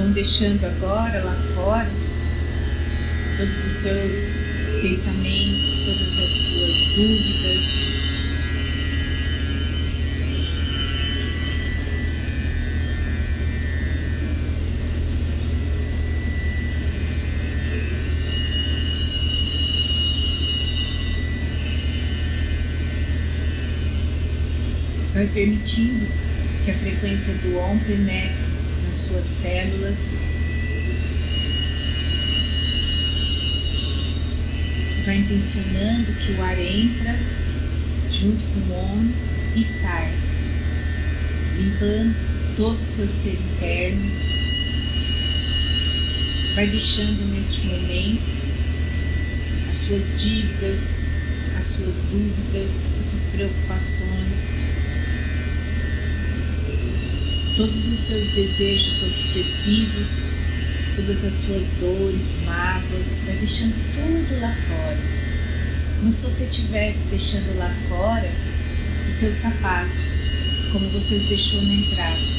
vão deixando agora lá fora todos os seus pensamentos, todas as suas dúvidas. Vai permitindo que a frequência do OM penetre nas suas células. Vai intencionando que o ar entra junto com o OM e sai, limpando todo o seu ser interno. Vai deixando neste momento as suas dívidas, as suas dúvidas, as suas preocupações todos os seus desejos obsessivos, todas as suas dores, mágoas, vai deixando tudo lá fora. Como se você estivesse deixando lá fora os seus sapatos, como você os deixou na entrada.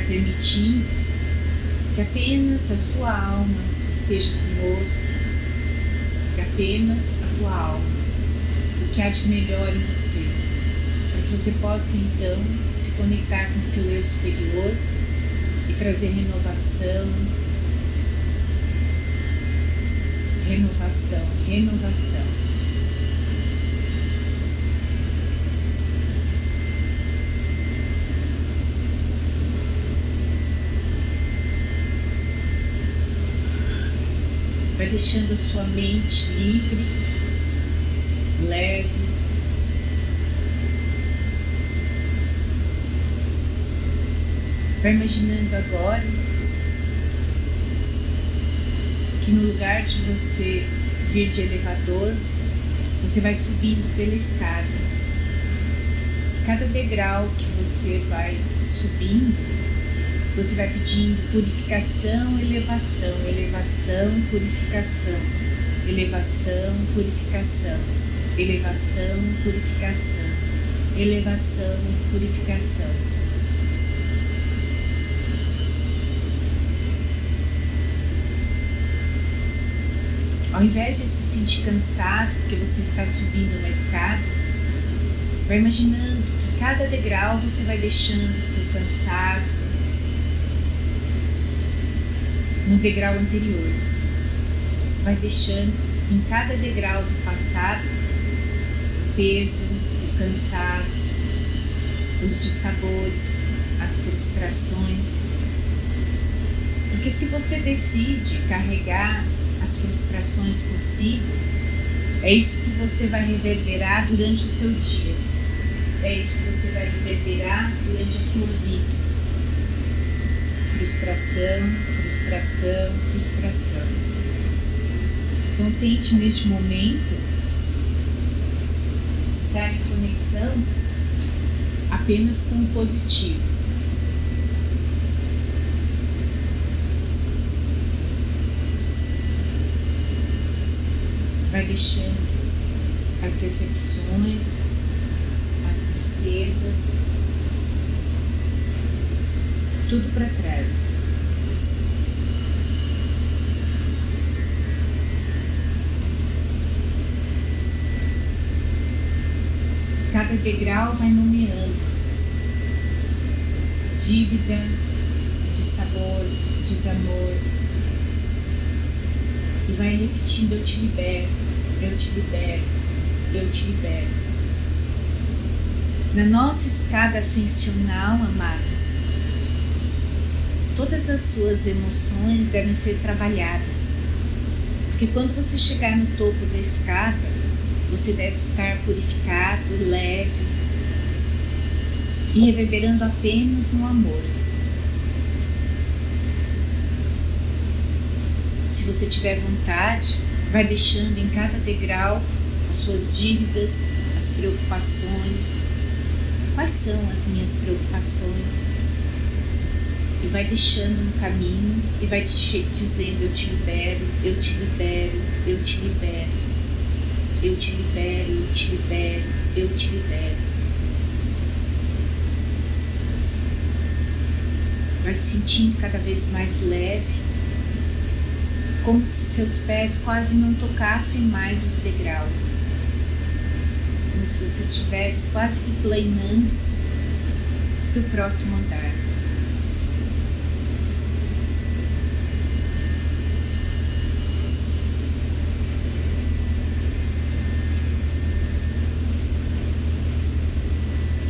Permitindo que apenas a sua alma esteja conosco, que apenas a tua alma, o que há de melhor em você, para que você possa então se conectar com seu eu superior e trazer renovação, renovação, renovação. Vai deixando a sua mente livre, leve. Vai imaginando agora que no lugar de você vir de elevador, você vai subindo pela escada. Cada degrau que você vai subindo, você vai pedindo purificação, elevação, elevação, purificação, elevação, purificação, elevação, purificação, elevação, purificação. Ao invés de se sentir cansado porque você está subindo uma escada, vai imaginando que cada degrau você vai deixando o seu cansaço, no degrau anterior. Vai deixando em cada degrau do passado o peso, o cansaço, os dissabores, as frustrações. Porque se você decide carregar as frustrações consigo, é isso que você vai reverberar durante o seu dia. É isso que você vai reverberar durante a sua vida frustração, frustração, frustração. Então tente neste momento estar em conexão apenas com o positivo. Vai deixando as decepções, as tristezas, tudo para trás. Cada degrau vai nomeando dívida, dissabor, desamor. E vai repetindo: Eu te libero, eu te libero, eu te libero. Na nossa escada ascensional, amado, todas as suas emoções devem ser trabalhadas. Porque quando você chegar no topo da escada, você deve ficar purificado, leve e reverberando apenas no amor. Se você tiver vontade, vai deixando em cada degrau as suas dívidas, as preocupações. Quais são as minhas preocupações? E vai deixando no caminho e vai te dizendo: Eu te libero, eu te libero, eu te libero, eu te libero, eu te libero, eu te libero. Vai se sentindo cada vez mais leve, como se seus pés quase não tocassem mais os degraus, como se você estivesse quase que planando para o próximo andar.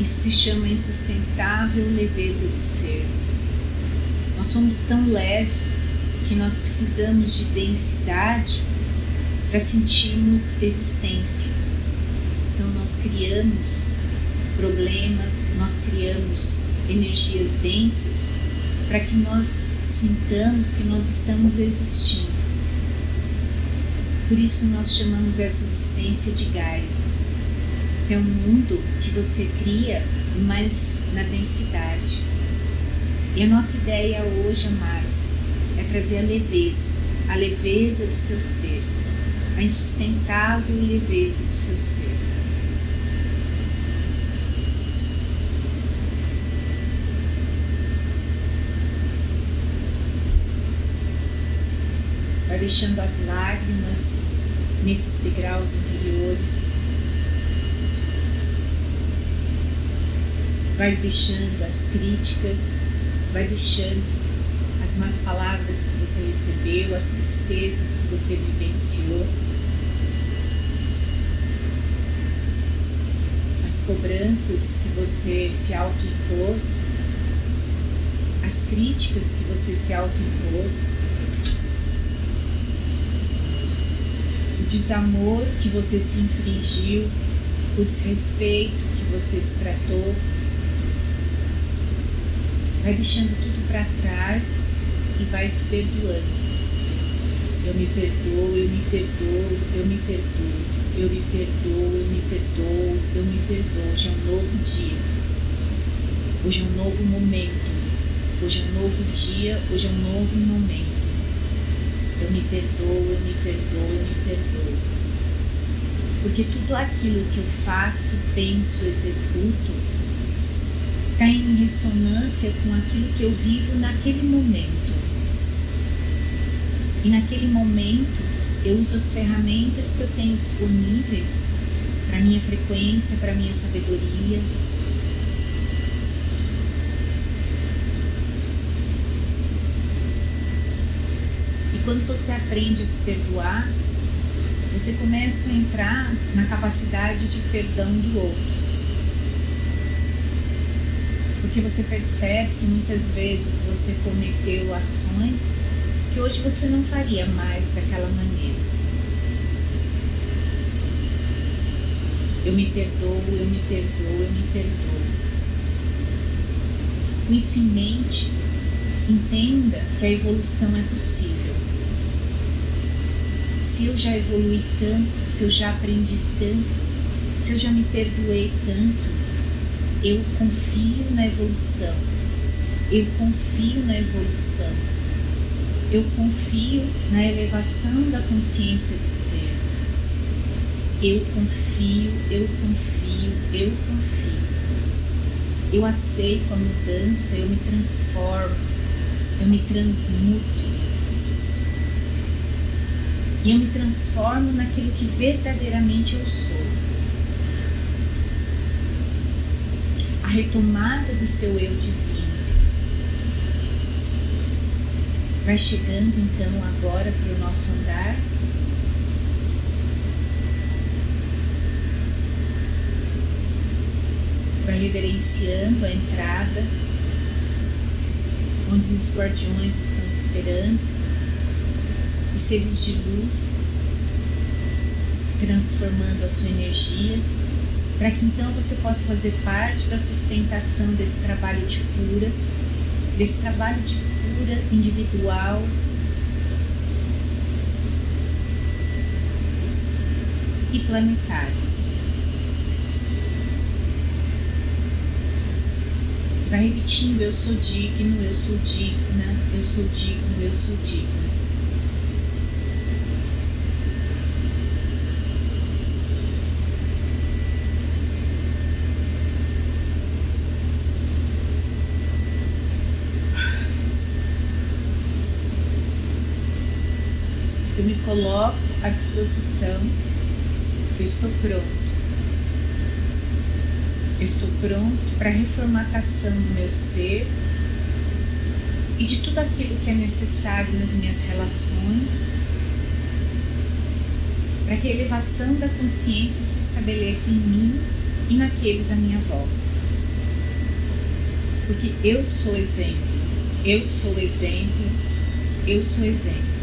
Isso se chama insustentável leveza do ser. Nós somos tão leves que nós precisamos de densidade para sentirmos existência. Então nós criamos problemas, nós criamos energias densas para que nós sintamos que nós estamos existindo. Por isso nós chamamos essa existência de Gaia. É um mundo que você cria, mas na densidade. E a nossa ideia hoje, amados, é trazer a leveza, a leveza do seu ser, a insustentável leveza do seu ser. Vai deixando as lágrimas nesses degraus interiores vai deixando as críticas, vai deixando as más palavras que você recebeu, as tristezas que você vivenciou, as cobranças que você se autoimpôs, as críticas que você se autoimpôs, o desamor que você se infringiu, o desrespeito que você se tratou vai deixando tudo para trás e vai se perdoando. Eu me perdoo, eu me perdoo, eu me perdoo, eu me perdoo, eu me perdoo, eu me perdoo. Hoje é um novo dia. Hoje é um novo momento. Hoje é um novo dia, hoje é um novo momento. Eu me perdoo, eu me perdoo, eu me perdoo. Porque tudo aquilo que eu faço, penso, executo, está em ressonância com aquilo que eu vivo naquele momento. E naquele momento eu uso as ferramentas que eu tenho disponíveis para minha frequência, para minha sabedoria. E quando você aprende a se perdoar, você começa a entrar na capacidade de perdão do outro porque você percebe que muitas vezes você cometeu ações que hoje você não faria mais daquela maneira. Eu me perdoo, eu me perdoo, eu me perdoo. Com isso em mente, entenda que a evolução é possível. Se eu já evolui tanto, se eu já aprendi tanto, se eu já me perdoei tanto, eu confio na evolução. Eu confio na evolução. Eu confio na elevação da consciência do ser. Eu confio, eu confio, eu confio. Eu aceito a mudança, eu me transformo, eu me transmuto. E eu me transformo naquilo que verdadeiramente eu sou. Retomada do seu eu divino. Vai chegando então agora para o nosso andar. Vai reverenciando a entrada, onde os guardiões estão esperando, os seres de luz transformando a sua energia para que então você possa fazer parte da sustentação desse trabalho de cura, desse trabalho de cura individual. E planetário. Vai repetindo: Eu sou digno, eu sou digna, eu sou digno, eu sou digno. Eu me coloco à disposição. Estou pronto. Estou pronto para a reformatação do meu ser e de tudo aquilo que é necessário nas minhas relações, para que a elevação da consciência se estabeleça em mim e naqueles à minha volta. Porque eu sou exemplo, eu sou exemplo, eu sou exemplo.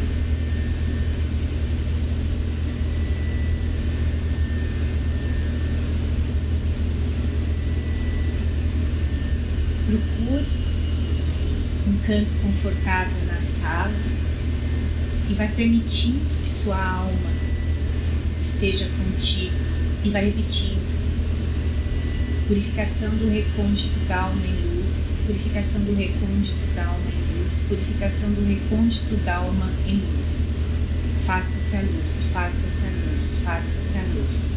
Procure um canto confortável na sala e vai permitindo que sua alma esteja contigo e vai repetindo. Purificação do recôndito da alma em luz, purificação do recôndito da alma em luz, purificação do recôndito da alma em luz. Faça-se a luz, faça-se a luz, faça-se a luz.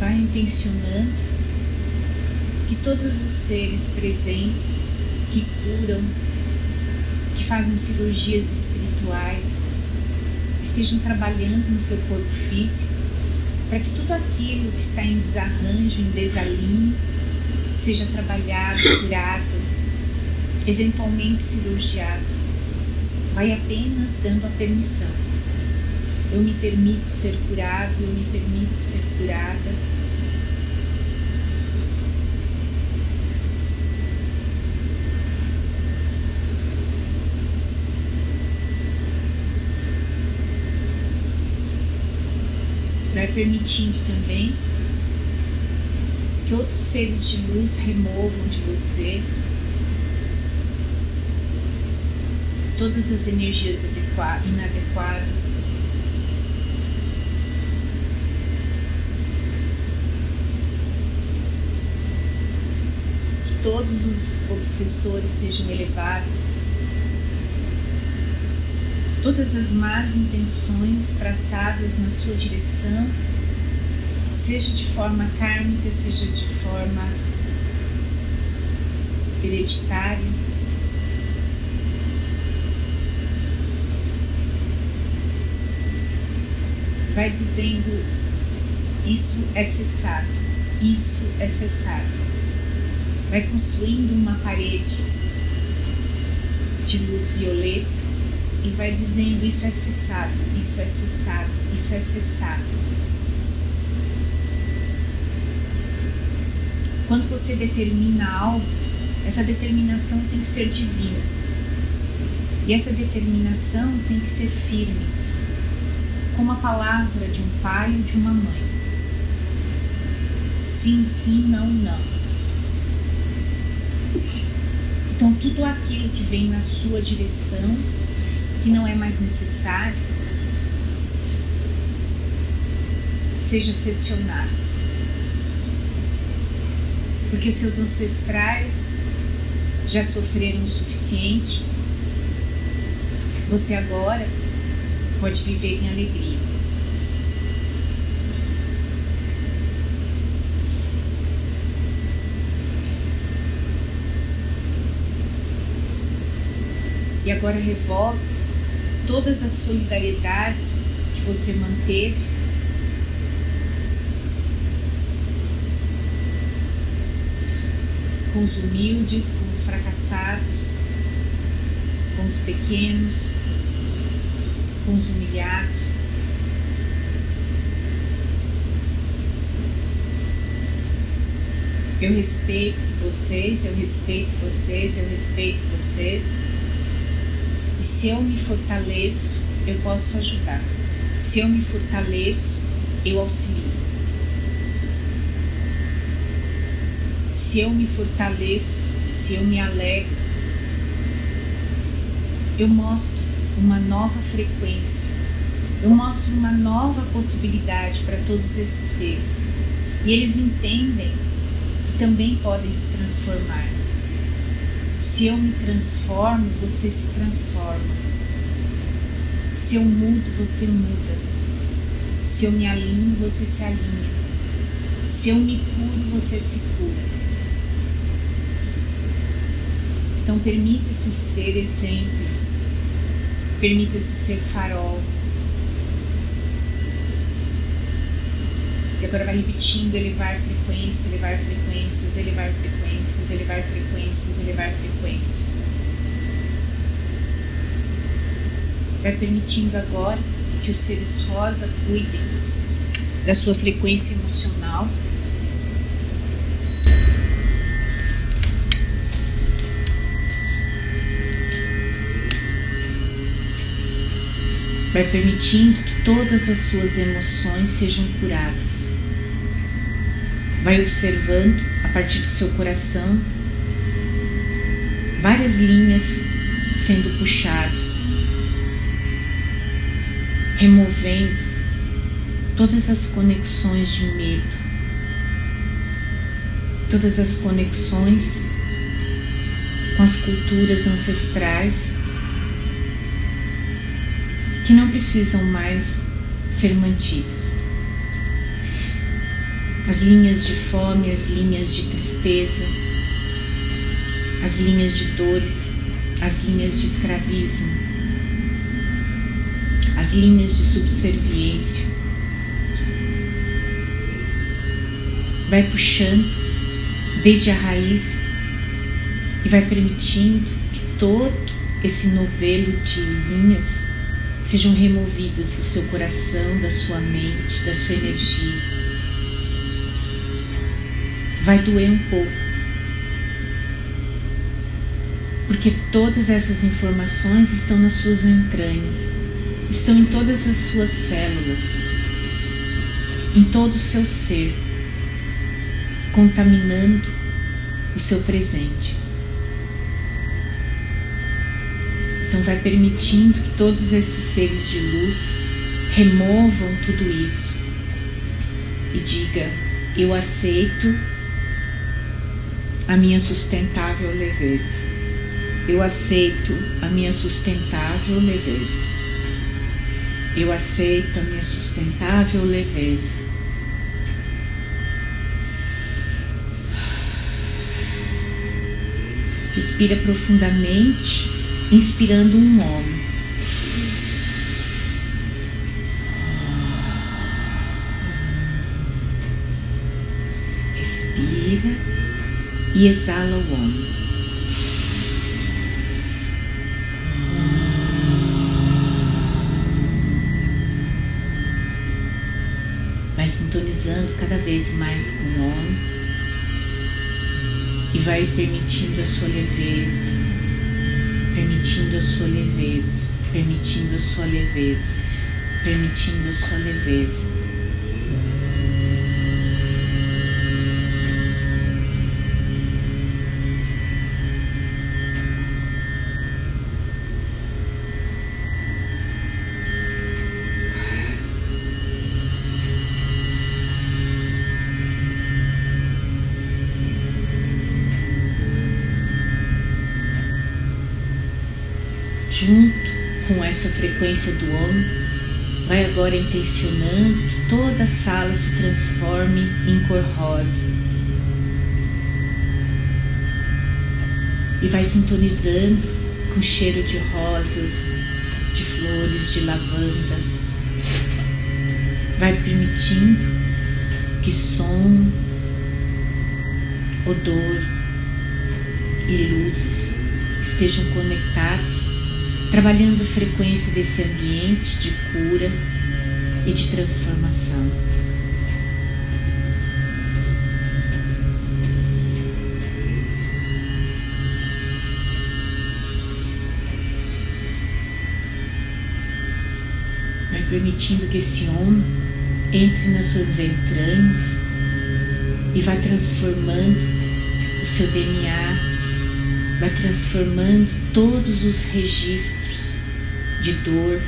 vai intencionando que todos os seres presentes que curam, que fazem cirurgias espirituais, estejam trabalhando no seu corpo físico para que tudo aquilo que está em desarranjo, em desalinho, seja trabalhado, curado, eventualmente cirurgiado. Vai apenas dando a permissão. Eu me permito ser curado, eu me permito ser curada vai permitindo também que outros seres de luz removam de você todas as energias inadequadas. Que todos os obsessores sejam elevados todas as más intenções traçadas na sua direção, seja de forma kármica, seja de forma hereditária. Vai dizendo: Isso é cessado, isso é cessado. Vai construindo uma parede de luz violeta e vai dizendo: Isso é cessado, isso é cessado, isso é cessado. Quando você determina algo, essa determinação tem que ser divina. E essa determinação tem que ser firme, como a palavra de um pai ou de uma mãe. Sim, sim, não, não. Então, tudo aquilo que vem na sua direção que não é mais necessário, seja cessionado. Porque seus ancestrais já sofreram o suficiente, você agora pode viver em alegria. E agora revolta todas as solidariedades que você manteve. Com os humildes, com os fracassados, com os pequenos, com os humilhados. Eu respeito vocês, eu respeito vocês, eu respeito vocês. E se eu me fortaleço, eu posso ajudar. Se eu me fortaleço, eu auxilio. Se eu me fortaleço, se eu me alegro, eu mostro uma nova frequência. Eu mostro uma nova possibilidade para todos esses seres. E eles entendem que também podem se transformar. Se eu me transformo, você se transforma. Se eu mudo, você muda. Se eu me alinho, você se alinha. Se eu me curo, você se cura. Então permita-se ser exemplo. Permita-se ser farol. E agora vai repetindo, elevar frequência, elevar frequências, elevar frequências, elevar frequências, elevar frequências. Vai permitindo agora que os seres rosa cuidem da sua frequência emocional. Vai permitindo que todas as suas emoções sejam curadas. Vai observando partir do seu coração várias linhas sendo puxadas removendo todas as conexões de medo, todas as conexões com as culturas ancestrais que não precisam mais ser mantidas. As linhas de fome, as linhas de tristeza, as linhas de dores, as linhas de escravismo as linhas de subserviência. Vai puxando desde a raiz e vai permitindo que todo esse novelo de linhas sejam removidos do seu coração, da sua mente, da sua energia. Vai doer um pouco, porque todas essas informações estão nas suas entranhas. Estão em todas as suas células, em todo o seu ser, contaminando o seu presente. Então, vai permitindo que todos esses seres de luz removam tudo isso. E diga: Eu aceito a minha sustentável leveza. Eu aceito a minha sustentável leveza. Eu aceito a minha sustentável leveza. Respira profundamente, inspirando um homem. E exala o homem. sintonizando cada vez mais com o homem e vai permitindo a sua leveza, permitindo a sua leveza, permitindo a sua leveza, permitindo a sua leveza. Essa frequência do homem, vai agora intencionando que toda a sala se transforme em cor rosa. E vai sintonizando com cheiro de rosas, de flores, de lavanda. Vai permitindo que som, odor e luzes estejam conectados trabalhando a frequência desse ambiente de cura e de transformação. Vai permitindo que esse homem entre nas suas entranhas e vai transformando o seu DNA, vai transformando todos os registros de dor,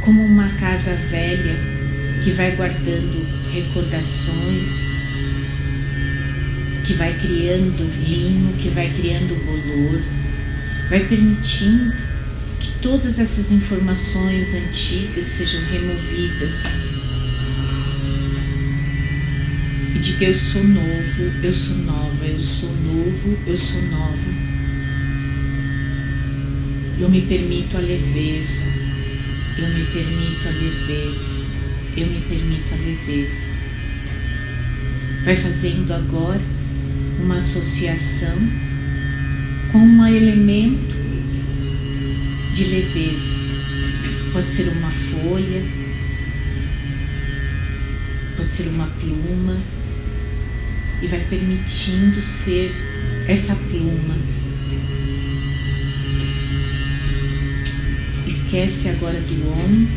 como uma casa velha que vai guardando recordações, que vai criando limo, que vai criando bolor, vai permitindo que todas essas informações antigas sejam removidas e de que eu sou novo, eu sou nova, eu sou novo, eu sou nova. Eu me permito a leveza, eu me permito a leveza, eu me permito a leveza. Vai fazendo agora uma associação com um elemento de leveza. Pode ser uma folha, pode ser uma pluma, e vai permitindo ser essa pluma. Esquece agora do homem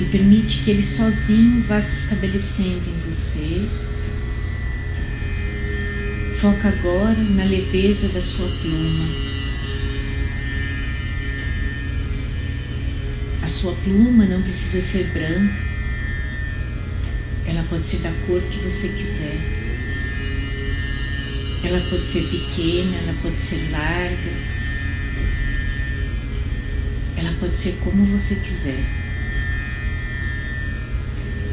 e permite que ele sozinho vá se estabelecendo em você. Foca agora na leveza da sua pluma. A sua pluma não precisa ser branca, ela pode ser da cor que você quiser. Ela pode ser pequena, ela pode ser larga, ela pode ser como você quiser.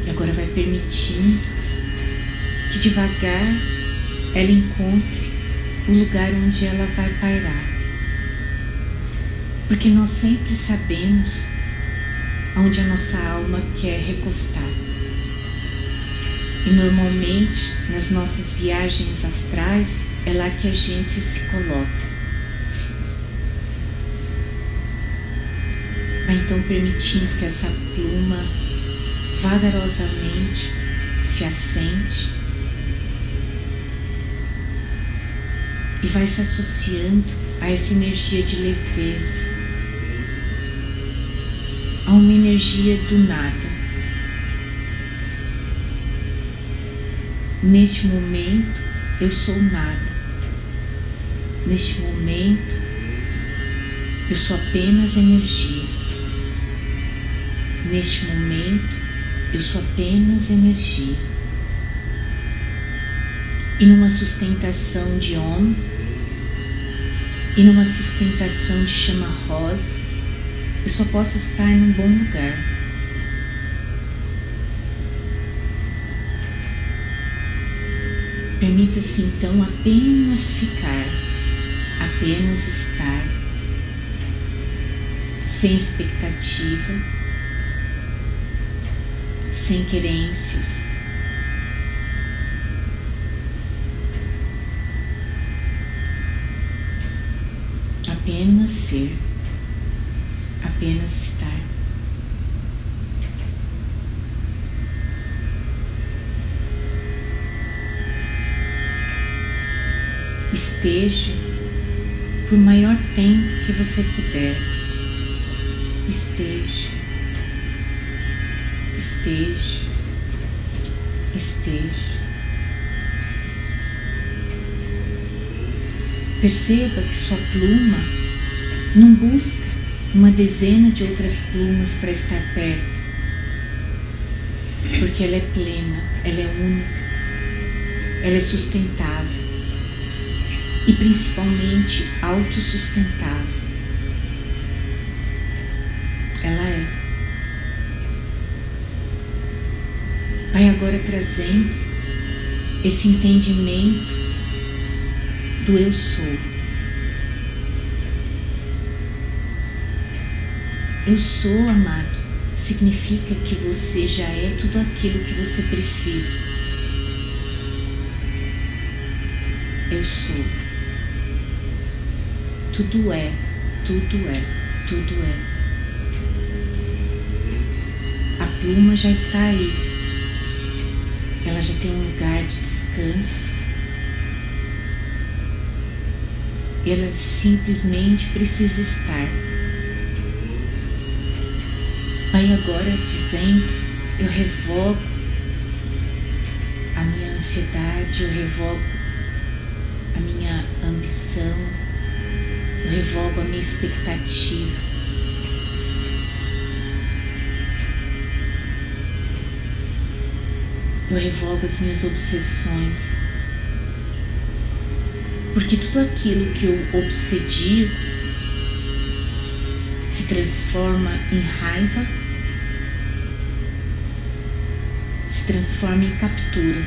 E agora vai permitindo que devagar ela encontre o lugar onde ela vai pairar. Porque nós sempre sabemos onde a nossa alma quer recostar. E normalmente nas nossas viagens astrais é lá que a gente se coloca. Vai então permitindo que essa pluma vagarosamente se assente e vai se associando a essa energia de leveza, a uma energia do nada. Neste momento eu sou nada. Neste momento eu sou apenas energia. Neste momento eu sou apenas energia. E numa sustentação de homem, e numa sustentação de chama rosa, eu só posso estar num bom lugar. Permita-se então apenas ficar, apenas estar, sem expectativa, sem querências. Apenas ser, apenas estar. Esteja por maior tempo que você puder. Esteja, esteja, esteja. Perceba que sua pluma não busca uma dezena de outras plumas para estar perto, porque ela é plena, ela é única, ela é sustentável e principalmente autossustentável. Ela é. Vai agora trazendo esse entendimento do eu sou. Eu sou amado significa que você já é tudo aquilo que você precisa. Eu sou. Tudo é, tudo é, tudo é. A pluma já está aí. Ela já tem um lugar de descanso. Ela simplesmente precisa estar. Vai agora dizendo: Eu revogo a minha ansiedade, eu revogo a minha ambição, revogo a minha expectativa. Eu revogo as minhas obsessões. Porque tudo aquilo que eu obsedio se transforma em raiva, se transforma em captura.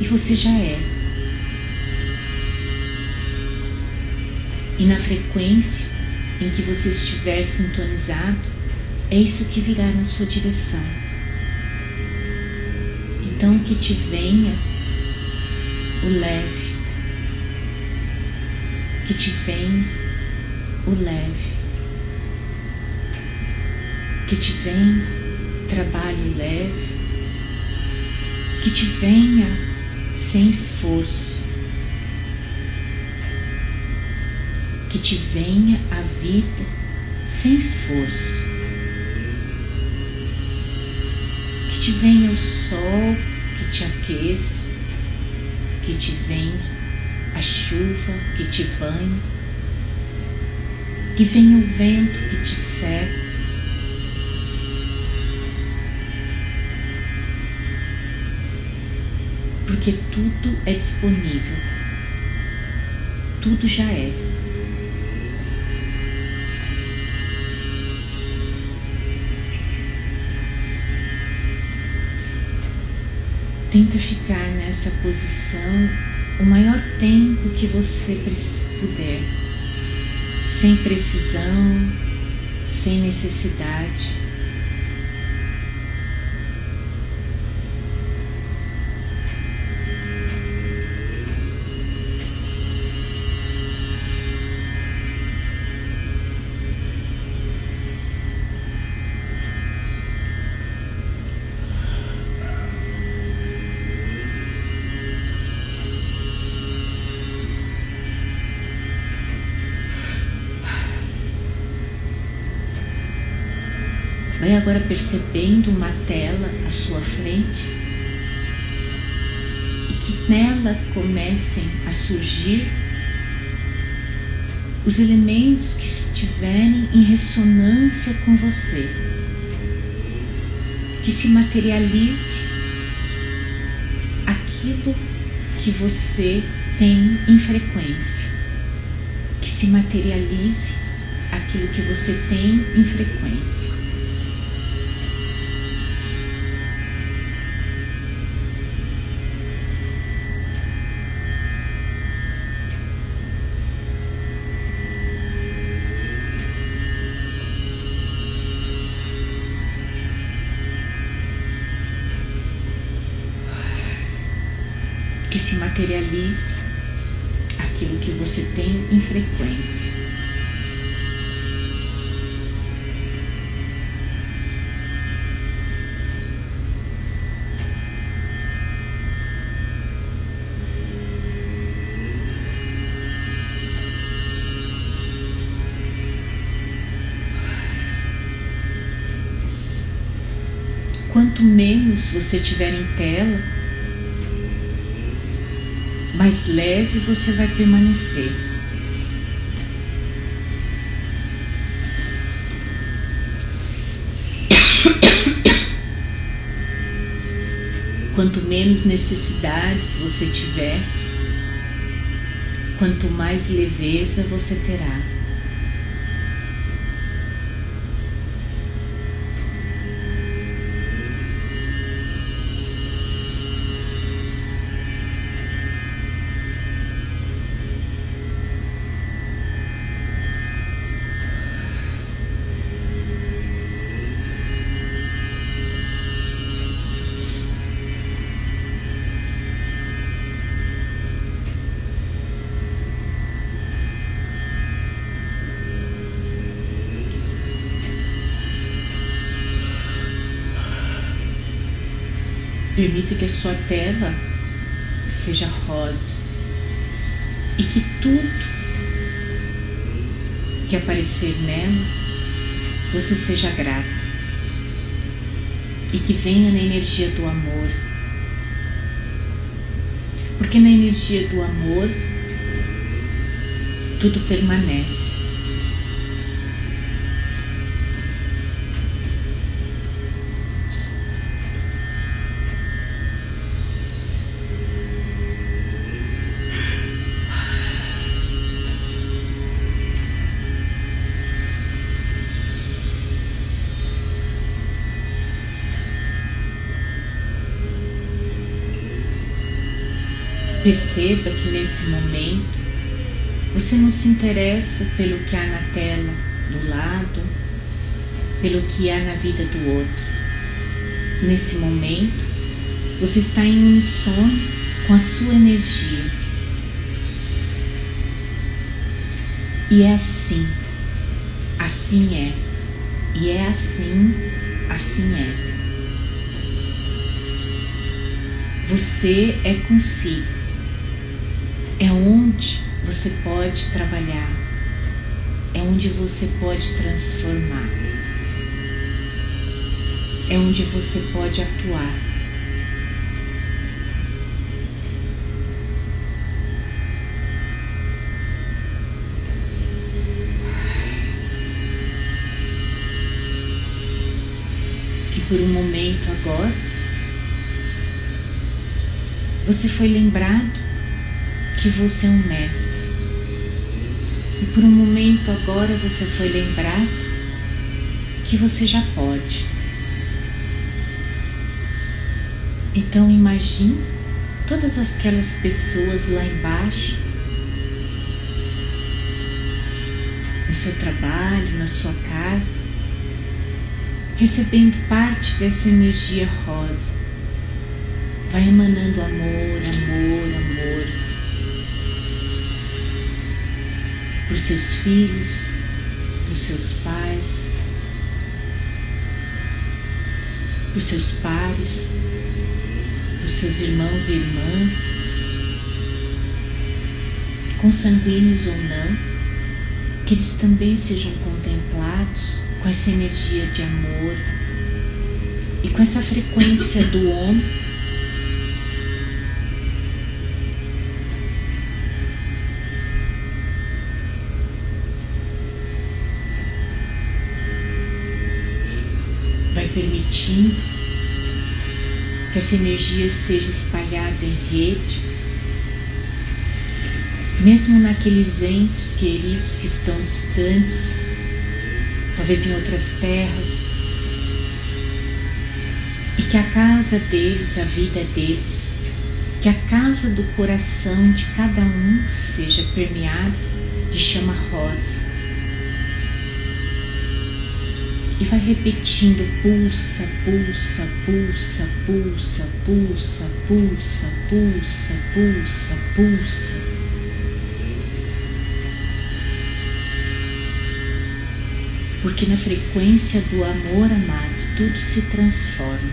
E você já é. E na frequência em que você estiver sintonizado, é isso que virá na sua direção. Então que te venha o leve, que te venha o leve, que te venha trabalho leve, que te venha sem esforço, que te venha a vida sem esforço, que te venha o sol que te aqueça, que te venha a chuva que te banhe, que venha o vento que te seca. Porque tudo é disponível, tudo já é. Tenta ficar nessa posição o maior tempo que você puder, sem precisão, sem necessidade. Percebendo uma tela à sua frente e que nela comecem a surgir os elementos que estiverem em ressonância com você. Que se materialize aquilo que você tem em frequência. Que se materialize aquilo que você tem em frequência. Se materialize aquilo que você tem em frequência. Quanto menos você tiver em tela, mais leve você vai permanecer. Quanto menos necessidades você tiver, quanto mais leveza você terá. Permita que a sua tela seja rosa e que tudo que aparecer nela você seja grato e que venha na energia do amor. Porque na energia do amor tudo permanece. Perceba que nesse momento você não se interessa pelo que há na tela do lado, pelo que há na vida do outro. Nesse momento, você está em unissono com a sua energia. E é assim, assim é. E é assim, assim é. Você é consigo é onde você pode trabalhar, é onde você pode transformar, é onde você pode atuar. E por um momento agora, você foi lembrado que você é um mestre. E por um momento agora você foi lembrar que você já pode. Então imagine todas aquelas pessoas lá embaixo, no seu trabalho, na sua casa, recebendo parte dessa energia rosa. Vai emanando amor, amor, amor para os seus filhos, para os seus pais, para os seus pares, para os seus irmãos e irmãs, consanguíneos ou não, que eles também sejam contemplados com essa energia de amor e com essa frequência do homem que essa energia seja espalhada em rede, mesmo naqueles entes queridos que estão distantes, talvez em outras terras, e que a casa deles, a vida deles, que a casa do coração de cada um seja permeada de chama rosa e vai repetindo pulsa, pulsa, pulsa, pulsa, pulsa, pulsa, pulsa, pulsa, pulsa. Porque na frequência do amor amado tudo se transforma.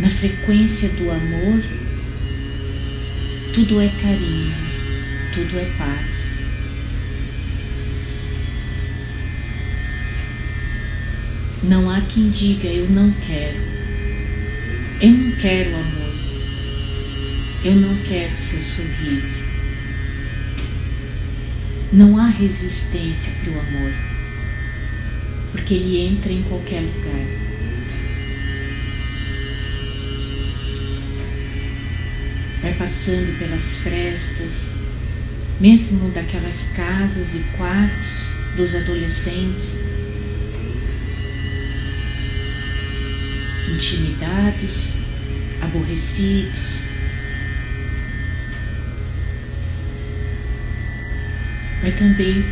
Na frequência do amor tudo é carinho, tudo é paz. Não há quem diga eu não quero. Eu não quero amor. Eu não quero seu sorriso. Não há resistência para o amor, porque ele entra em qualquer lugar. Vai passando pelas frestas, mesmo daquelas casas e quartos dos adolescentes intimidados, aborrecidos. Vai também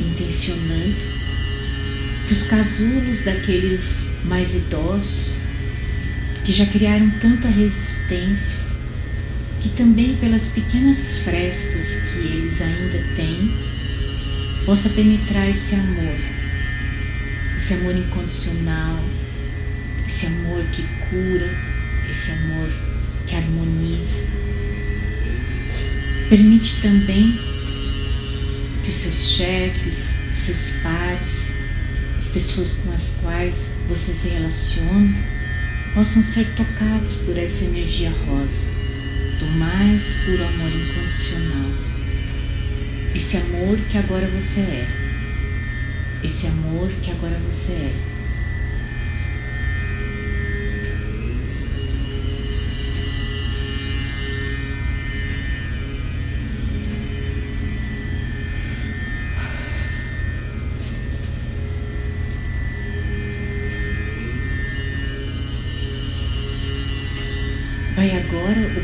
intencionando que os casulos daqueles mais idosos que já criaram tanta resistência, que também pelas pequenas frestas que eles ainda têm, possa penetrar esse amor, esse amor incondicional, esse amor que cura, esse amor que harmoniza. Permite também que os seus chefes, os seus pares, as pessoas com as quais você se relaciona, possam ser tocados por essa energia rosa. do mais puro amor incondicional. Esse amor que agora você é. Esse amor que agora você é.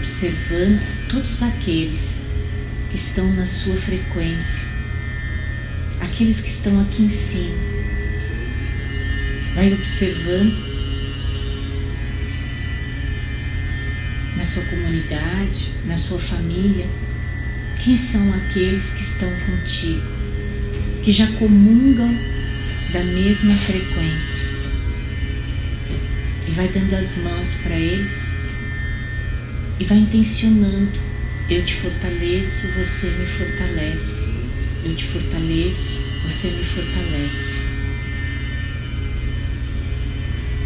Observando todos aqueles que estão na sua frequência, aqueles que estão aqui em cima. Vai observando na sua comunidade, na sua família, quem são aqueles que estão contigo, que já comungam da mesma frequência. E vai dando as mãos para eles e vai intencionando. Eu te fortaleço, você me fortalece. Eu te fortaleço, você me fortalece.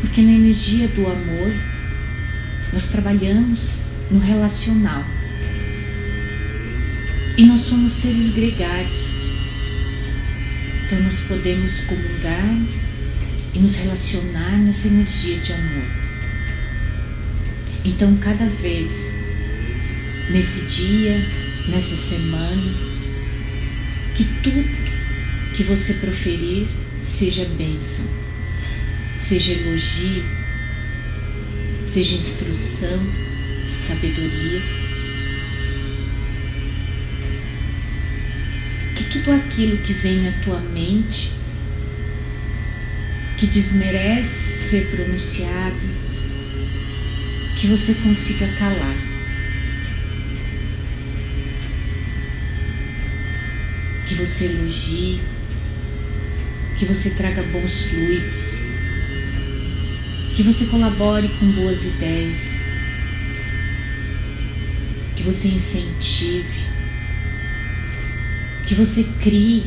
Porque na energia do amor, nós trabalhamos no relacional. E nós somos seres gregários. Então nós podemos comungar e nos relacionar nessa energia de amor. Então, cada vez, nesse dia, nessa semana, que tudo que você proferir seja bênção, seja elogio, seja instrução, sabedoria. Que tudo aquilo que vem à tua mente, que desmerece ser pronunciado, que você consiga calar. Que você elogie, que você traga bons fluidos, que você colabore com boas ideias, que você incentive, que você crie.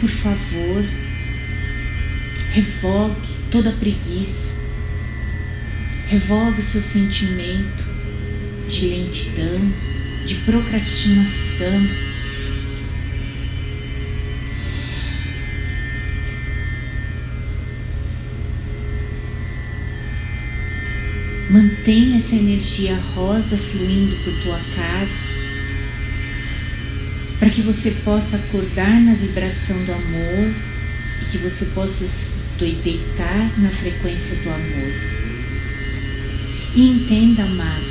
Por favor, Revogue toda preguiça. Revogue o seu sentimento de lentidão, de procrastinação. Mantenha essa energia rosa fluindo por tua casa, para que você possa acordar na vibração do amor e que você possa e deitar na frequência do amor. E entenda, amado,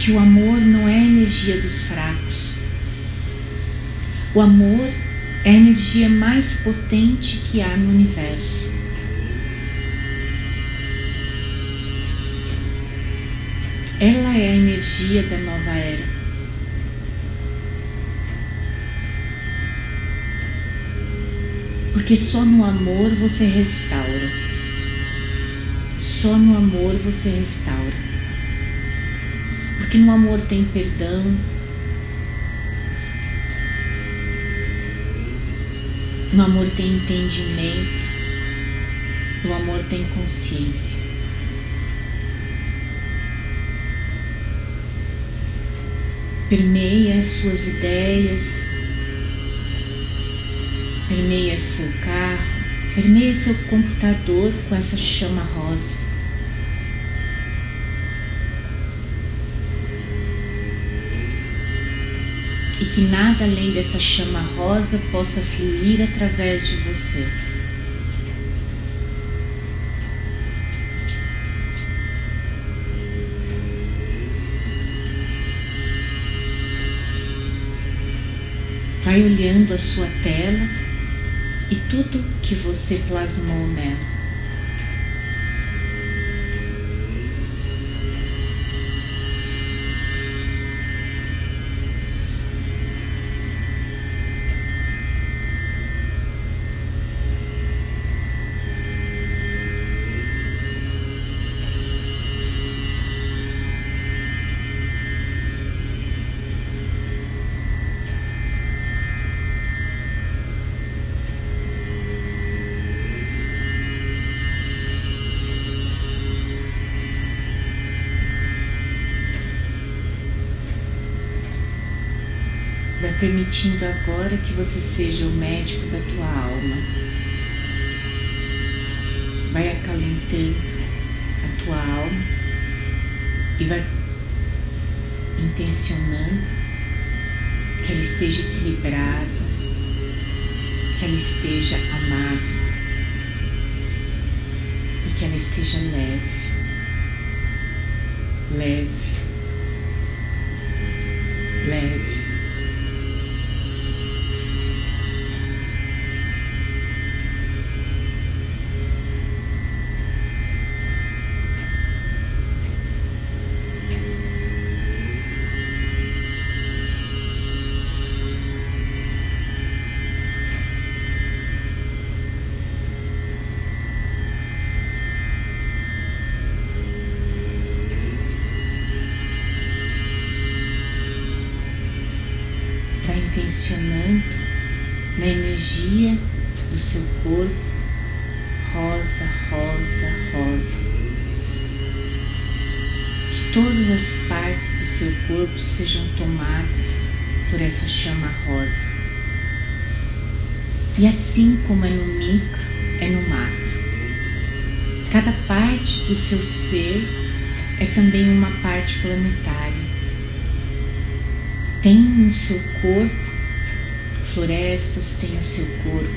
que o amor não é a energia dos fracos. O amor é a energia mais potente que há no universo. Ela é a energia da nova era. Porque só no amor você restaura. Só no amor você restaura. Porque no amor tem perdão. No amor tem entendimento. No amor tem consciência. Permeia as suas ideias, Permeia seu carro, permeia seu computador com essa chama rosa. E que nada além dessa chama rosa possa fluir através de você. Vai olhando a sua tela e tudo que você plasmou nela. Permitindo agora que você seja o médico da tua alma. Vai acalentando a tua alma e vai intencionando que ela esteja equilibrada, que ela esteja amada e que ela esteja leve, leve, leve. Chama rosa. E assim como é no micro, é no macro. Cada parte do seu ser é também uma parte planetária tem no seu corpo, florestas têm o seu corpo,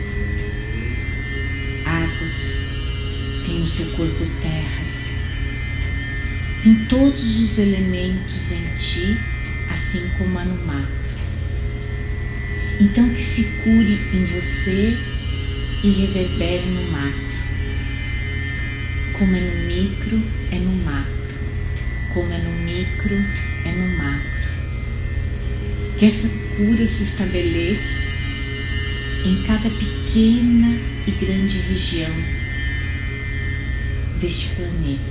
águas têm no seu corpo terras, tem todos os elementos em ti, assim como há no macro. Então que se cure em você e reverbere no macro. Como é no micro, é no macro. Como é no micro, é no macro que essa cura se estabeleça em cada pequena e grande região deste planeta.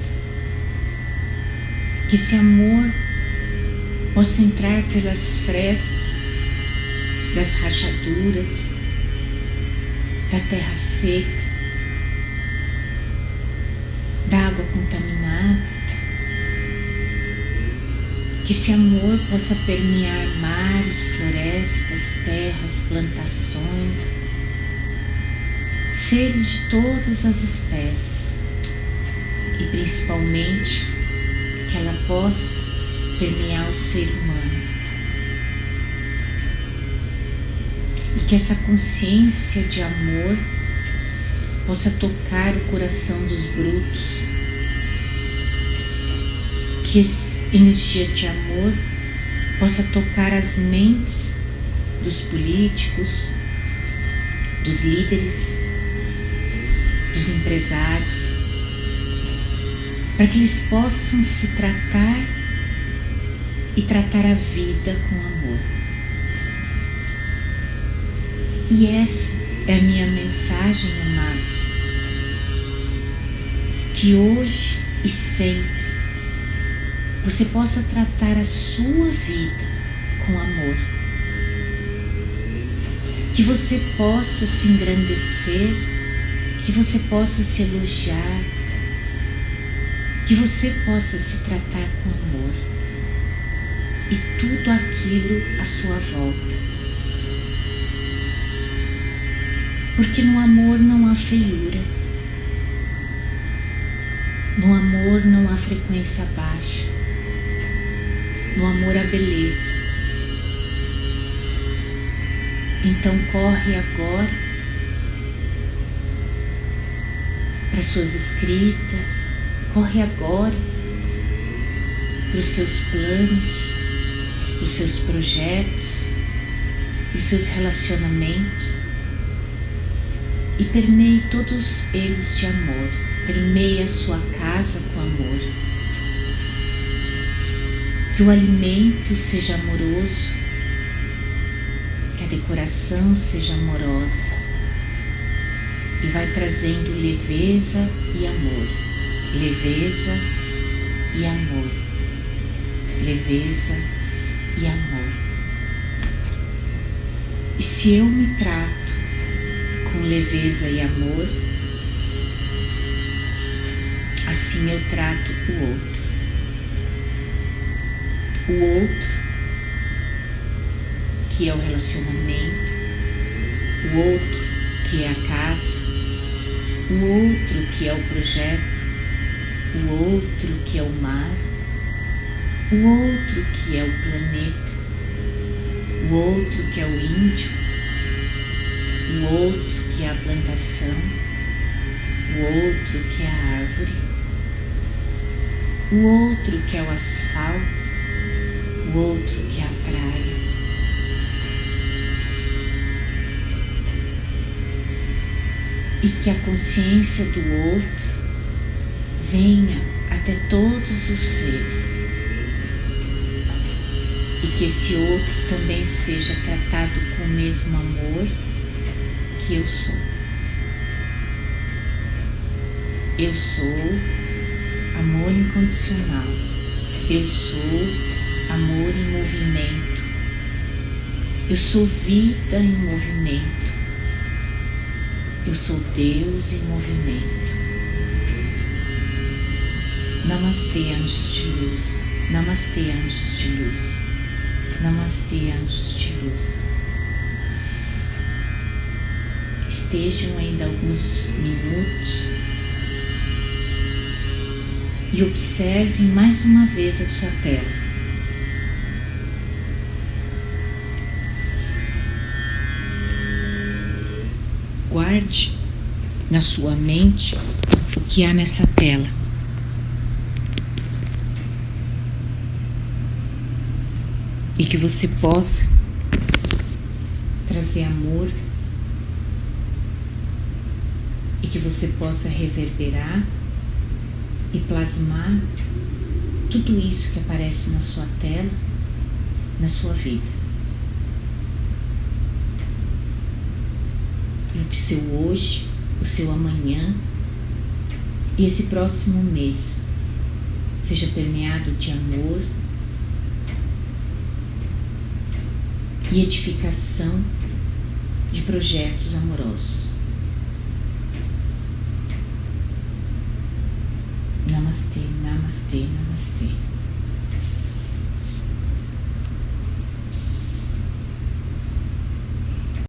Que esse amor possa entrar pelas frestas das rachaduras da terra seca, da água contaminada, que esse amor possa permear mares, florestas, terras, plantações, seres de todas as espécies e principalmente que ela possa permear o ser humano. Que essa consciência de amor possa tocar o coração dos brutos, que esse energia de amor possa tocar as mentes dos políticos, dos líderes, dos empresários, para que eles possam se tratar e tratar a vida com amor. E essa é a minha mensagem, amados, que hoje e sempre você possa tratar a sua vida com amor. Que você possa se engrandecer, que você possa se elogiar, que você possa se tratar com amor e tudo aquilo à sua volta. Porque no amor não há feiura, no amor não há frequência baixa, no amor à beleza. Então corre agora para suas escritas, corre agora para os seus planos, os seus projetos, os seus relacionamentos e permeie todos eles de amor. Permeie a sua casa com amor que o alimento seja amoroso, que a decoração seja amorosa e vai trazendo leveza e amor, leveza e amor, leveza e amor. E se eu me trato leveza e amor, assim eu trato o outro. O outro que é o relacionamento, o outro que é a casa, o outro que é o projeto, o outro que é o mar, o outro que é o planeta, o outro que é o índio, o outro que é a plantação, o outro que é a árvore, o outro que é o asfalto, o outro que é a praia. E que a consciência do outro venha até todos os seres. E que esse outro também seja tratado com o mesmo amor que eu sou. Eu sou amor incondicional. Eu sou amor em movimento. Eu sou vida em movimento. Eu sou Deus em movimento. Namastê, anjos de luz. Namastê, anjos de luz. Namastê, anjos de luz. Estejam ainda alguns minutos e observe mais uma vez a sua tela. Guarde na sua mente o que há nessa tela. E que você possa trazer amor e que você possa reverberar e plasmar tudo isso que aparece na sua tela, na sua vida. O que seu hoje, o seu amanhã e esse próximo mês seja permeado de amor e edificação de projetos amorosos. Namastê, namastê, namastê.